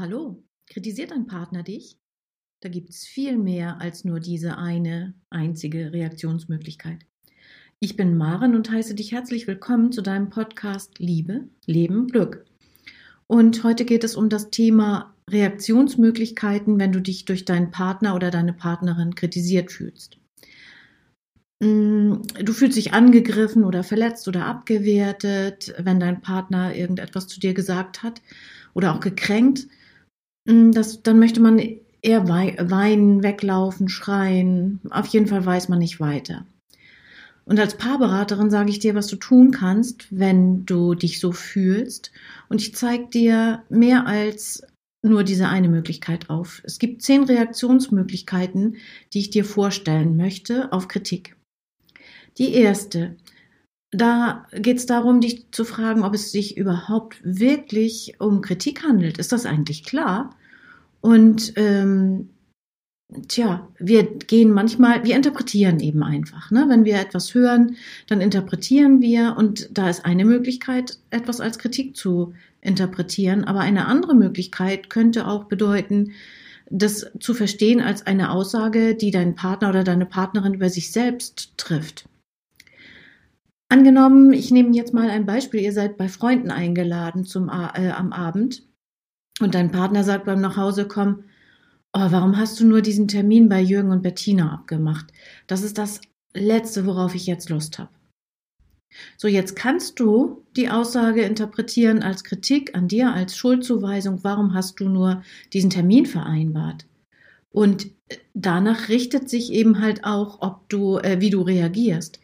Hallo, kritisiert dein Partner dich? Da gibt es viel mehr als nur diese eine einzige Reaktionsmöglichkeit. Ich bin Maren und heiße dich herzlich willkommen zu deinem Podcast Liebe, Leben, Glück. Und heute geht es um das Thema Reaktionsmöglichkeiten, wenn du dich durch deinen Partner oder deine Partnerin kritisiert fühlst. Mm, du fühlst dich angegriffen oder verletzt oder abgewertet, wenn dein Partner irgendetwas zu dir gesagt hat oder auch gekränkt. Mm, das, dann möchte man eher weinen, weglaufen, schreien. Auf jeden Fall weiß man nicht weiter. Und als Paarberaterin sage ich dir, was du tun kannst, wenn du dich so fühlst. Und ich zeige dir mehr als nur diese eine Möglichkeit auf. Es gibt zehn Reaktionsmöglichkeiten, die ich dir vorstellen möchte auf Kritik. Die erste, da geht es darum, dich zu fragen, ob es sich überhaupt wirklich um Kritik handelt. Ist das eigentlich klar? Und ähm, tja, wir gehen manchmal, wir interpretieren eben einfach. Ne? Wenn wir etwas hören, dann interpretieren wir und da ist eine Möglichkeit, etwas als Kritik zu interpretieren. Aber eine andere Möglichkeit könnte auch bedeuten, das zu verstehen als eine Aussage, die dein Partner oder deine Partnerin über sich selbst trifft. Angenommen, ich nehme jetzt mal ein Beispiel, ihr seid bei Freunden eingeladen zum, äh, am Abend und dein Partner sagt beim Nachhausekommen, oh, warum hast du nur diesen Termin bei Jürgen und Bettina abgemacht? Das ist das Letzte, worauf ich jetzt Lust habe. So, jetzt kannst du die Aussage interpretieren als Kritik an dir, als Schuldzuweisung. Warum hast du nur diesen Termin vereinbart? Und danach richtet sich eben halt auch, ob du, äh, wie du reagierst.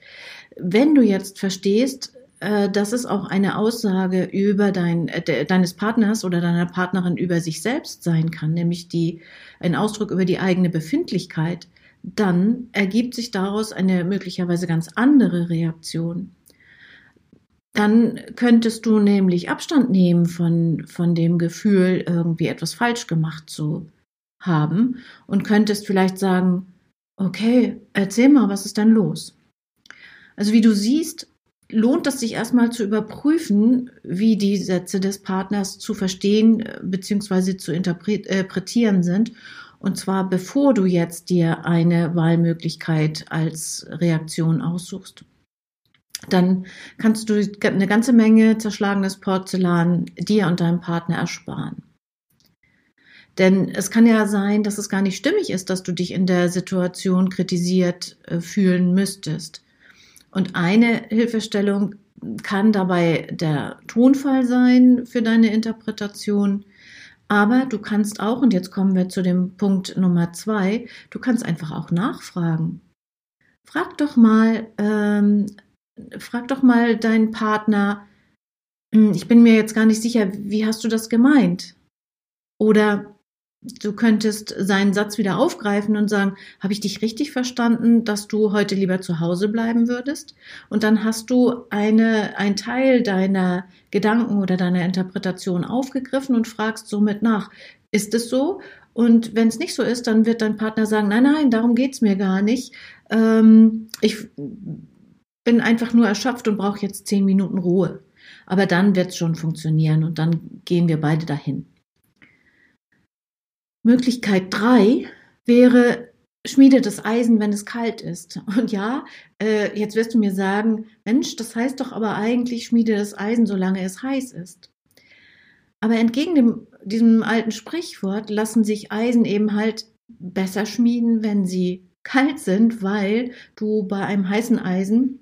Wenn du jetzt verstehst, äh, dass es auch eine Aussage über dein, äh, deines Partners oder deiner Partnerin über sich selbst sein kann, nämlich die, ein Ausdruck über die eigene Befindlichkeit, dann ergibt sich daraus eine möglicherweise ganz andere Reaktion. Dann könntest du nämlich Abstand nehmen von, von dem Gefühl, irgendwie etwas falsch gemacht zu haben und könntest vielleicht sagen, okay, erzähl mal, was ist denn los? Also wie du siehst, lohnt es sich erstmal zu überprüfen, wie die Sätze des Partners zu verstehen äh, bzw. zu interpretieren sind. Und zwar bevor du jetzt dir eine Wahlmöglichkeit als Reaktion aussuchst. Dann kannst du eine ganze Menge zerschlagenes Porzellan dir und deinem Partner ersparen. Denn es kann ja sein, dass es gar nicht stimmig ist, dass du dich in der Situation kritisiert äh, fühlen müsstest. Und eine Hilfestellung kann dabei der Tonfall sein für deine Interpretation. Aber du kannst auch, und jetzt kommen wir zu dem Punkt Nummer zwei, du kannst einfach auch nachfragen. Frag doch mal, ähm, frag doch mal deinen Partner, hm, ich bin mir jetzt gar nicht sicher, wie hast du das gemeint? Oder Du könntest seinen Satz wieder aufgreifen und sagen, habe ich dich richtig verstanden, dass du heute lieber zu Hause bleiben würdest? Und dann hast du eine, ein Teil deiner Gedanken oder deiner Interpretation aufgegriffen und fragst somit nach, ist es so? Und wenn es nicht so ist, dann wird dein Partner sagen, nein, nein, darum geht's mir gar nicht. Ähm, ich bin einfach nur erschöpft und brauche jetzt zehn Minuten Ruhe. Aber dann wird es schon funktionieren und dann gehen wir beide dahin. Möglichkeit drei wäre, schmiede das Eisen, wenn es kalt ist. Und ja, äh, jetzt wirst du mir sagen, Mensch, das heißt doch aber eigentlich, schmiede das Eisen, solange es heiß ist. Aber entgegen dem, diesem alten Sprichwort lassen sich Eisen eben halt besser schmieden, wenn sie kalt sind, weil du bei einem heißen Eisen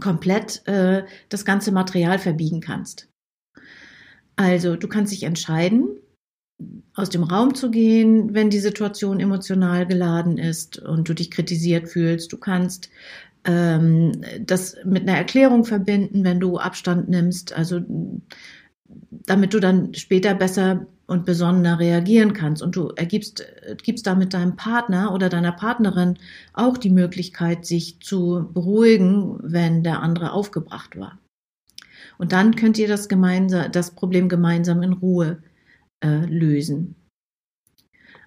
komplett äh, das ganze Material verbiegen kannst. Also du kannst dich entscheiden, aus dem Raum zu gehen, wenn die Situation emotional geladen ist und du dich kritisiert fühlst. Du kannst ähm, das mit einer Erklärung verbinden, wenn du Abstand nimmst, also damit du dann später besser und besonnener reagieren kannst. Und du ergibst, gibst damit deinem Partner oder deiner Partnerin auch die Möglichkeit, sich zu beruhigen, wenn der andere aufgebracht war. Und dann könnt ihr das, gemeinsam, das Problem gemeinsam in Ruhe äh, lösen.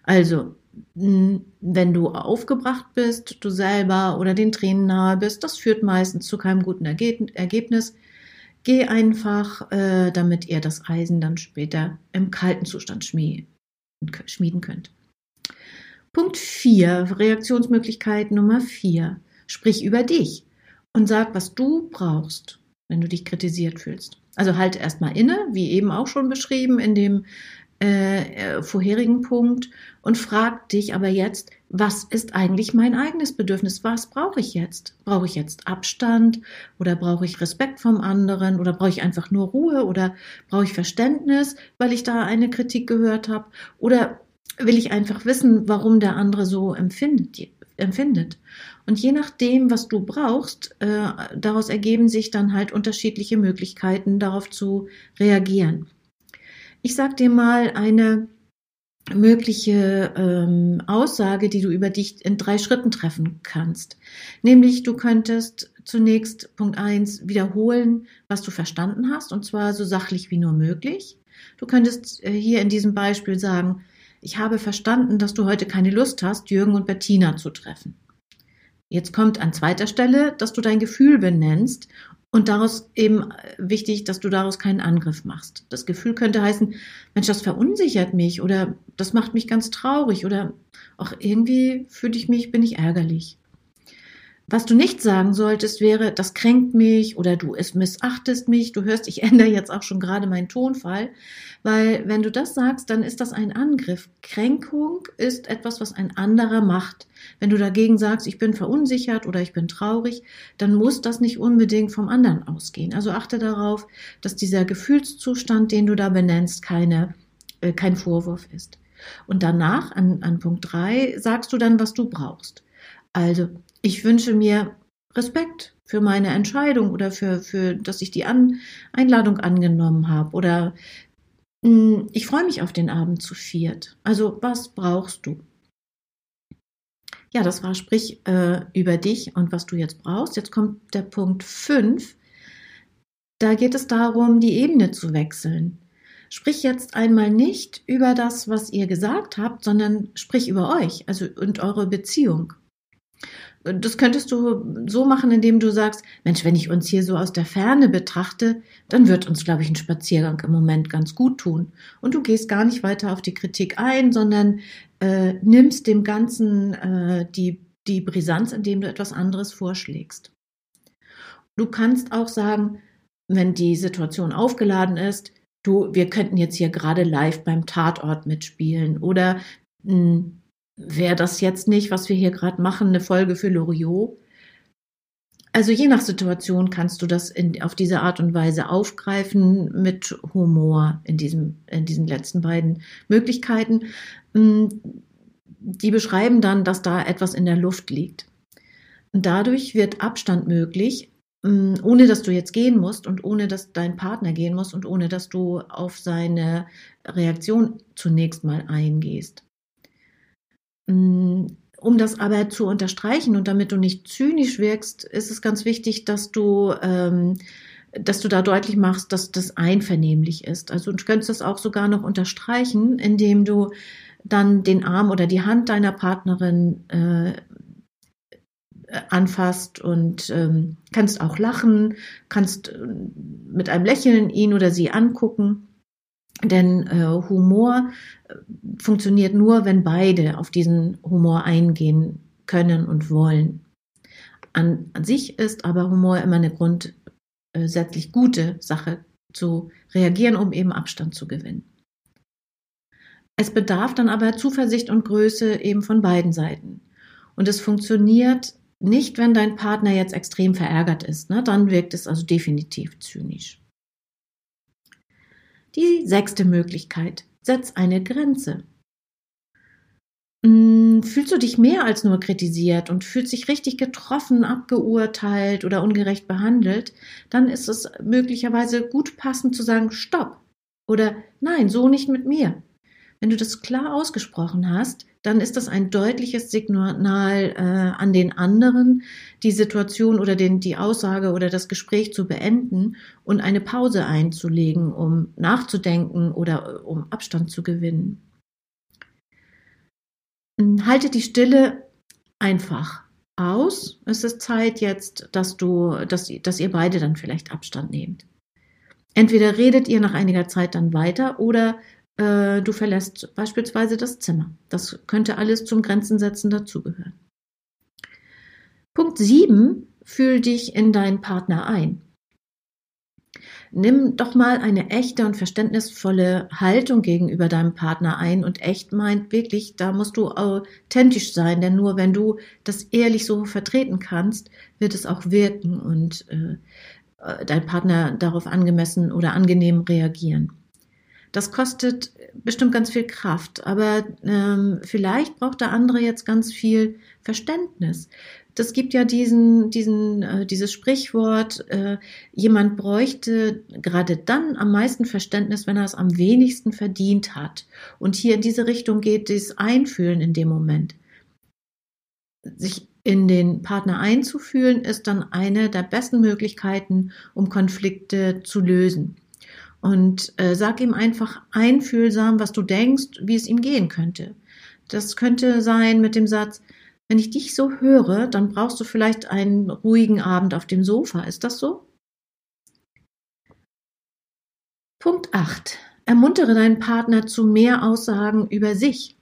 Also, wenn du aufgebracht bist, du selber oder den Tränen nahe bist, das führt meistens zu keinem guten Ergebnis. Geh einfach, äh, damit ihr das Eisen dann später im kalten Zustand schmieden, könnt. Punkt 4, Reaktionsmöglichkeit Nummer 4. Sprich über dich und sag, was du brauchst, wenn du dich kritisiert fühlst. Also halt erstmal inne, wie eben auch schon beschrieben in dem äh, äh, vorherigen Punkt und frag dich aber jetzt, was ist eigentlich mein eigenes Bedürfnis? Was brauche ich jetzt? Brauche ich jetzt Abstand oder brauche ich Respekt vom anderen oder brauche ich einfach nur Ruhe oder brauche ich Verständnis, weil ich da eine Kritik gehört habe oder will ich einfach wissen, warum der andere so empfindet, empfindet. Und je nachdem, was du brauchst, äh, daraus ergeben sich dann halt unterschiedliche Möglichkeiten, darauf zu reagieren. Ich sag dir mal eine mögliche ähm, Aussage, die du über dich in drei Schritten treffen kannst. Nämlich, du könntest zunächst Punkt eins wiederholen, was du verstanden hast, und zwar so sachlich wie nur möglich. Du könntest äh, hier in diesem Beispiel sagen, ich habe verstanden, dass du heute keine Lust hast, Jürgen und Bettina zu treffen. Jetzt kommt an zweiter Stelle, dass du dein Gefühl benennst und daraus eben äh, wichtig, dass du daraus keinen Angriff machst. Das Gefühl könnte heißen, Mensch, das verunsichert mich oder das macht mich ganz traurig oder auch irgendwie fühle ich mich, bin ich ärgerlich. Was du nicht sagen solltest, wäre, das kränkt mich oder du es missachtest mich. Du hörst, ich ändere jetzt auch schon gerade meinen Tonfall, weil wenn du das sagst, dann ist das ein Angriff. Kränkung ist etwas, was ein anderer macht. Wenn du dagegen sagst, ich bin verunsichert oder ich bin traurig, dann muss das nicht unbedingt vom anderen ausgehen. Also achte darauf, dass dieser Gefühlszustand, den du da benennst, keine, äh, kein Vorwurf ist. Und danach, an, an Punkt drei sagst du dann, was du brauchst. Also, ich wünsche mir Respekt für meine Entscheidung oder für, für dass ich die An Einladung angenommen habe oder mh, hm, ich freue mich auf den Abend zu viert. Also was brauchst du? Ja, das war sprich äh, über dich und was du jetzt brauchst. Jetzt kommt der Punkt 5. Da geht es darum, die Ebene zu wechseln. Sprich jetzt einmal nicht über das, was ihr gesagt habt, sondern sprich über euch, also und eure Beziehung das könntest du so machen, indem du sagst, Mensch, wenn ich uns hier so aus der Ferne betrachte, dann wird uns, glaube ich, ein Spaziergang im Moment ganz gut tun. Und du gehst gar nicht weiter auf die Kritik ein, sondern äh, nimmst dem Ganzen äh, die, die Brisanz, indem du etwas anderes vorschlägst. Du kannst auch sagen, wenn die Situation aufgeladen ist, du, wir könnten jetzt hier gerade live beim Tatort mitspielen oder mh, hm, wäre das jetzt nicht, was wir hier gerade machen, eine Folge für Loriot? Also je nach Situation kannst du das in, auf diese Art und Weise aufgreifen mit Humor in, diesem, in diesen letzten beiden Möglichkeiten. Mm, die beschreiben dann, dass da etwas in der Luft liegt. Dadurch wird Abstand möglich, mm, ohne dass du jetzt gehen musst und ohne dass dein Partner gehen muss und ohne dass du auf seine Reaktion zunächst mal eingehst. Mm, um das aber zu unterstreichen und damit du nicht zynisch wirkst, ist es ganz wichtig, dass du, ähm, dass du da deutlich machst, dass das einvernehmlich ist. Also du könntest das auch sogar noch unterstreichen, indem du dann den Arm oder die Hand deiner Partnerin äh, anfasst und ähm, kannst auch lachen, kannst äh, mit einem Lächeln ihn oder sie angucken. Denn äh, Humor äh, funktioniert nur, wenn beide auf diesen Humor eingehen können und wollen. An, an sich ist aber Humor immer eine grundsätzlich gute Sache zu reagieren, um eben Abstand zu gewinnen. Es bedarf dann aber Zuversicht und Größe eben von beiden Seiten. Und es funktioniert nicht, wenn dein Partner jetzt extrem verärgert ist. Ne? Dann wirkt es also definitiv zynisch. Die sechste Möglichkeit. Setz eine Grenze. Hm, fühlst du dich mehr als nur kritisiert und fühlst dich richtig getroffen, abgeurteilt oder ungerecht behandelt, dann ist es möglicherweise gut passend zu sagen Stopp oder Nein, so nicht mit mir. Wenn du das klar ausgesprochen hast, dann ist das ein deutliches Signal äh, an den anderen, die Situation oder den, die Aussage oder das Gespräch zu beenden und eine Pause einzulegen, um nachzudenken oder äh, um Abstand zu gewinnen. Hm, halte die Stille einfach aus. Es ist Zeit jetzt, dass du, dass, dass ihr beide dann vielleicht Abstand nehmt. Entweder redet ihr nach einiger Zeit dann weiter oder äh, du verlässt beispielsweise das Zimmer. Das könnte alles zum Grenzensetzen dazugehören. Punkt 7. Fühl dich in deinen Partner ein. Nimm doch mal eine echte und verständnisvolle Haltung gegenüber deinem Partner ein und echt meint wirklich, da musst du authentisch sein, denn nur wenn du das ehrlich so vertreten kannst, wird es auch wirken und äh, dein Partner darauf angemessen oder angenehm reagieren. Das kostet bestimmt ganz viel Kraft, aber ähm, vielleicht braucht der andere jetzt ganz viel Verständnis das gibt ja diesen, diesen, äh, dieses Sprichwort, äh, jemand bräuchte gerade dann am meisten Verständnis, wenn er es am wenigsten verdient hat. Und hier in diese Richtung geht das Einfühlen in dem Moment. Sich in den Partner einzufühlen, ist dann eine der besten Möglichkeiten, um Konflikte zu lösen. Und äh, sag ihm einfach einfühlsam, was du denkst, wie es ihm gehen könnte. Das könnte sein mit dem Satz, wenn ich dich so höre, dann brauchst du vielleicht einen ruhigen Abend auf dem Sofa. Ist das so? Punkt 8. Ermuntere deinen Partner zu mehr Aussagen über sich.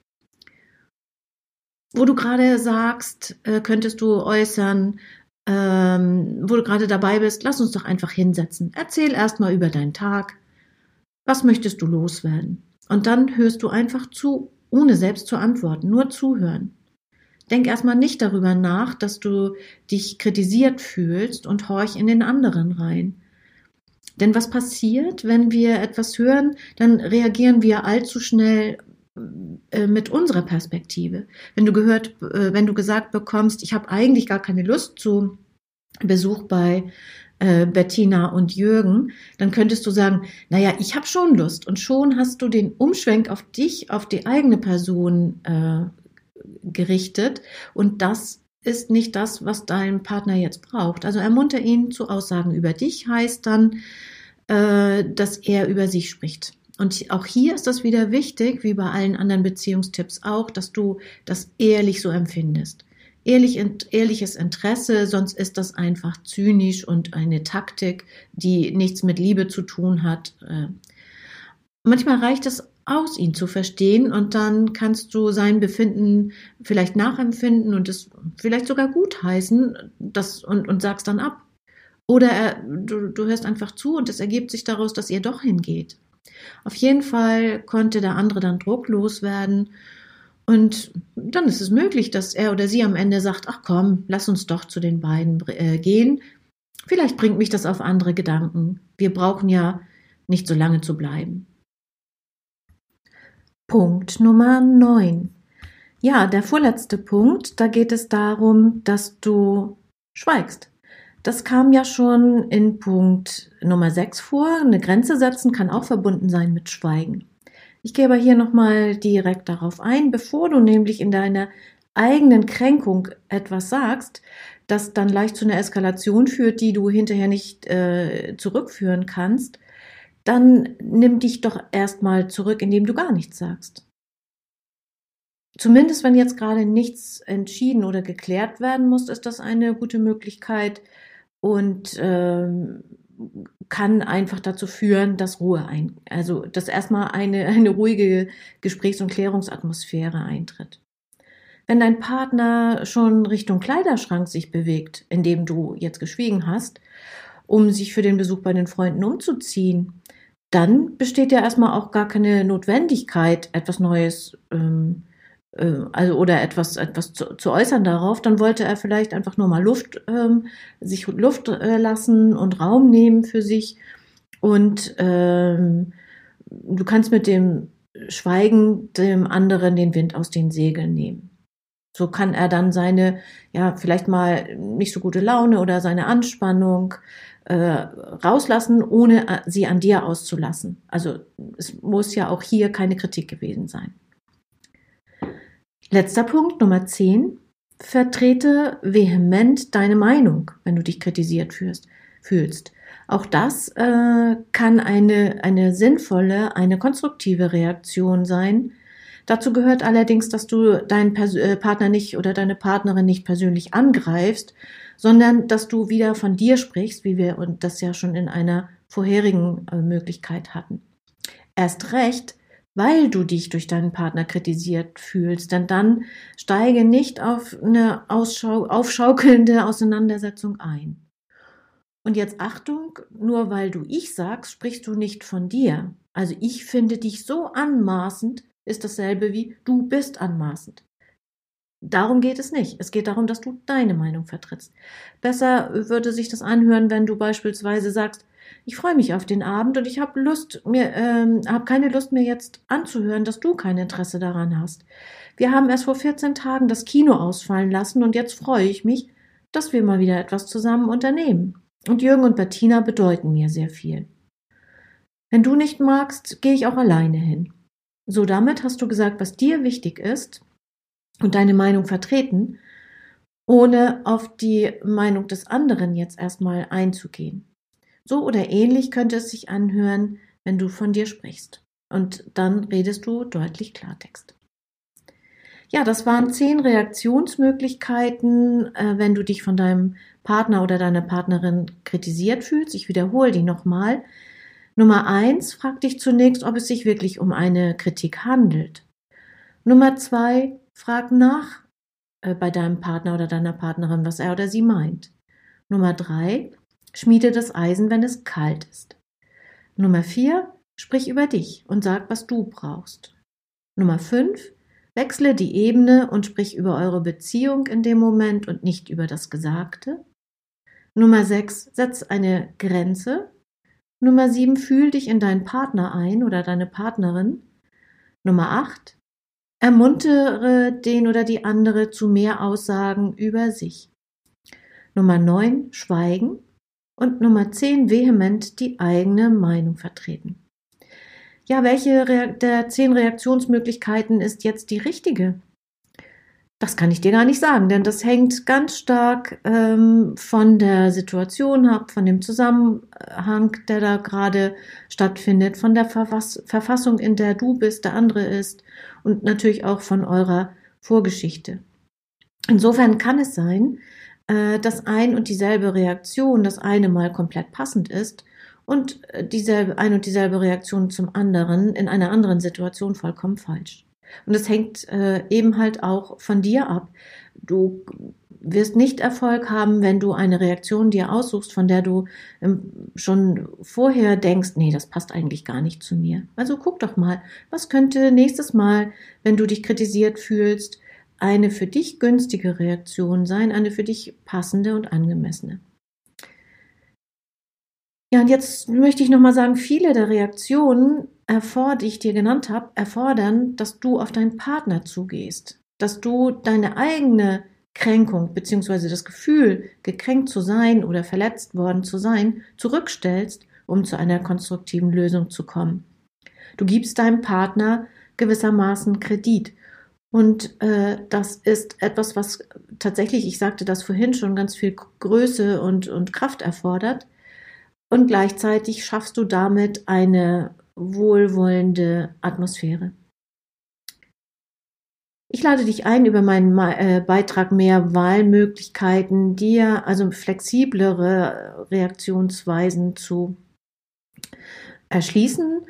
Wo du gerade sagst, äh, könntest du äußern, ähm, wo du gerade dabei bist, lass uns doch einfach hinsetzen. Erzähl erstmal über deinen Tag. Was möchtest du loswerden? Und dann hörst du einfach zu, ohne selbst zu antworten, nur zuhören. Denk erstmal nicht darüber nach, dass du dich kritisiert fühlst und horch in den anderen rein. Denn was passiert, wenn wir etwas hören, dann reagieren wir allzu schnell äh, mit unserer Perspektive. Wenn du gehört, äh, wenn du gesagt bekommst, ich habe eigentlich gar keine Lust zu Besuch bei äh, Bettina und Jürgen, dann könntest du sagen, naja, ich habe schon Lust und schon hast du den Umschwenk auf dich, auf die eigene Person äh, gerichtet und das ist nicht das, was dein Partner jetzt braucht. Also ermunter ihn zu Aussagen über dich, heißt dann, äh, dass er über sich spricht. Und auch hier ist das wieder wichtig, wie bei allen anderen Beziehungstipps auch, dass du das ehrlich so empfindest. Ehrlich, ehrliches Interesse, sonst ist das einfach zynisch und eine Taktik, die nichts mit Liebe zu tun hat. Äh, manchmal reicht es aus, ihn zu verstehen und dann kannst du sein Befinden vielleicht nachempfinden und es vielleicht sogar gutheißen das, und, und sagst dann ab. Oder er, du, du hörst einfach zu und es ergibt sich daraus, dass ihr doch hingeht. Auf jeden Fall konnte der andere dann drucklos werden und dann ist es möglich, dass er oder sie am Ende sagt, ach komm, lass uns doch zu den beiden äh, gehen. Vielleicht bringt mich das auf andere Gedanken. Wir brauchen ja nicht so lange zu bleiben. Punkt Nummer 9. Ja, der vorletzte Punkt, da geht es darum, dass du schweigst. Das kam ja schon in Punkt Nummer 6 vor. Eine Grenze setzen kann auch verbunden sein mit Schweigen. Ich gehe aber hier nochmal direkt darauf ein, bevor du nämlich in deiner eigenen Kränkung etwas sagst, das dann leicht zu einer Eskalation führt, die du hinterher nicht äh, zurückführen kannst, dann nimm dich doch erstmal zurück, indem du gar nichts sagst. Zumindest wenn jetzt gerade nichts entschieden oder geklärt werden muss, ist das eine gute Möglichkeit und ähm, kann einfach dazu führen, dass Ruhe ein, also dass erstmal eine, eine ruhige Gesprächs- und Klärungsatmosphäre eintritt. Wenn dein Partner schon Richtung Kleiderschrank sich bewegt, in dem du jetzt geschwiegen hast, um sich für den Besuch bei den Freunden umzuziehen, dann besteht ja erstmal auch gar keine Notwendigkeit, etwas Neues, ähm, äh, also oder etwas, etwas zu, zu, äußern darauf. Dann wollte er vielleicht einfach nur mal Luft, ähm, sich Luft äh, lassen und Raum nehmen für sich. Und ähm, du kannst mit dem Schweigen dem anderen den Wind aus den Segeln nehmen. So kann er dann seine, ja, vielleicht mal nicht so gute Laune oder seine Anspannung äh, rauslassen, ohne äh, sie an dir auszulassen. Also es muss ja auch hier keine Kritik gewesen sein. Letzter Punkt, Nummer 10. Vertrete vehement deine Meinung, wenn du dich kritisiert fühlst. fühlst. Auch das äh, kann eine, eine sinnvolle, eine konstruktive Reaktion sein. Dazu gehört allerdings, dass du deinen Pers äh, Partner nicht oder deine Partnerin nicht persönlich angreifst, sondern dass du wieder von dir sprichst, wie wir das ja schon in einer vorherigen äh, Möglichkeit hatten. Erst recht, weil du dich durch deinen Partner kritisiert fühlst, denn dann steige nicht auf eine Ausschau aufschaukelnde Auseinandersetzung ein. Und jetzt Achtung, nur weil du ich sagst, sprichst du nicht von dir. Also ich finde dich so anmaßend, ist dasselbe wie du bist anmaßend. Darum geht es nicht. Es geht darum, dass du deine Meinung vertrittst. Besser würde sich das anhören, wenn du beispielsweise sagst, ich freue mich auf den Abend und ich habe Lust, mir, ähm, habe keine Lust mir jetzt anzuhören, dass du kein Interesse daran hast. Wir haben erst vor 14 Tagen das Kino ausfallen lassen und jetzt freue ich mich, dass wir mal wieder etwas zusammen unternehmen. Und Jürgen und Bettina bedeuten mir sehr viel. Wenn du nicht magst, gehe ich auch alleine hin. So damit hast du gesagt, was dir wichtig ist und deine Meinung vertreten, ohne auf die Meinung des anderen jetzt erstmal einzugehen. So oder ähnlich könnte es sich anhören, wenn du von dir sprichst. Und dann redest du deutlich Klartext. Ja, das waren zehn Reaktionsmöglichkeiten, äh, wenn du dich von deinem Partner oder deiner Partnerin kritisiert fühlst. Ich wiederhole die nochmal. Nummer eins, frag dich zunächst, ob es sich wirklich um eine Kritik handelt. Nummer zwei, frag nach äh, bei deinem Partner oder deiner Partnerin, was er oder sie meint. Nummer drei, Schmiede das Eisen, wenn es kalt ist. Nummer 4. Sprich über dich und sag, was du brauchst. Nummer 5. Wechsle die Ebene und sprich über eure Beziehung in dem Moment und nicht über das Gesagte. Nummer 6. Setz eine Grenze. Nummer 7. Fühl dich in deinen Partner ein oder deine Partnerin. Nummer 8. Ermuntere den oder die andere zu mehr Aussagen über sich. Nummer 9. Schweigen und Nummer 10 vehement die eigene Meinung vertreten. Ja, welche der zehn Reaktionsmöglichkeiten ist jetzt die richtige? Das kann ich dir gar nicht sagen, denn das hängt ganz stark ähm, von der Situation ab, von dem Zusammenhang, der da gerade stattfindet, von der Verfass Verfassung, in der du bist, der andere ist und natürlich auch von eurer Vorgeschichte. Insofern kann es sein, äh, dass ein und dieselbe Reaktion das eine mal komplett passend ist und äh, dieselbe, ein und dieselbe Reaktion zum anderen in einer anderen Situation vollkommen falsch. Und es hängt äh, eben halt auch von dir ab. Du wirst nicht Erfolg haben, wenn du eine Reaktion dir aussuchst, von der du ähm, schon vorher denkst, nee, das passt eigentlich gar nicht zu mir. Also guck doch mal, was könnte nächstes Mal, wenn du dich kritisiert fühlst, eine für dich günstige Reaktion sein, eine für dich passende und angemessene. Ja, und jetzt möchte ich nochmal sagen, viele der Reaktionen, die ich dir genannt habe, erfordern, dass du auf deinen Partner zugehst, dass du deine eigene Kränkung bzw. das Gefühl, gekränkt zu sein oder verletzt worden zu sein, zurückstellst, um zu einer konstruktiven Lösung zu kommen. Du gibst deinem Partner gewissermaßen Kredit und äh, das ist etwas, was tatsächlich, ich sagte das vorhin schon, ganz viel Größe und, und Kraft erfordert. Und gleichzeitig schaffst du damit eine wohlwollende Atmosphäre. Ich lade dich ein, über meinen äh, Beitrag mehr Wahlmöglichkeiten, dir also flexiblere Reaktionsweisen zu erschließen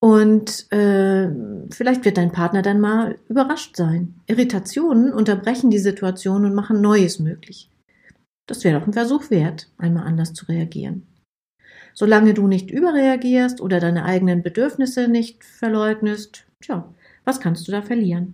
und äh, vielleicht wird dein Partner dann mal überrascht sein. Irritationen unterbrechen die Situation und machen Neues möglich. Das wäre doch ein Versuch wert, einmal anders zu reagieren. Solange du nicht überreagierst oder deine eigenen Bedürfnisse nicht verleugnest, tja, was kannst du da verlieren?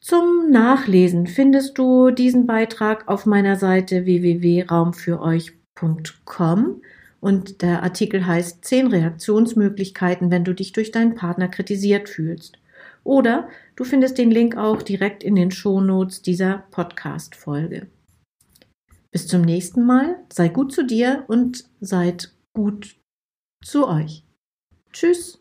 Zum Nachlesen findest du diesen Beitrag auf meiner Seite www.raumfüreuch.com und der Artikel heißt Zehn Reaktionsmöglichkeiten, wenn du dich durch deinen Partner kritisiert fühlst. Oder du findest den Link auch direkt in den Shownotes dieser Podcast-Folge. Bis zum nächsten Mal, sei gut zu dir und seid gut zu euch. Tschüss.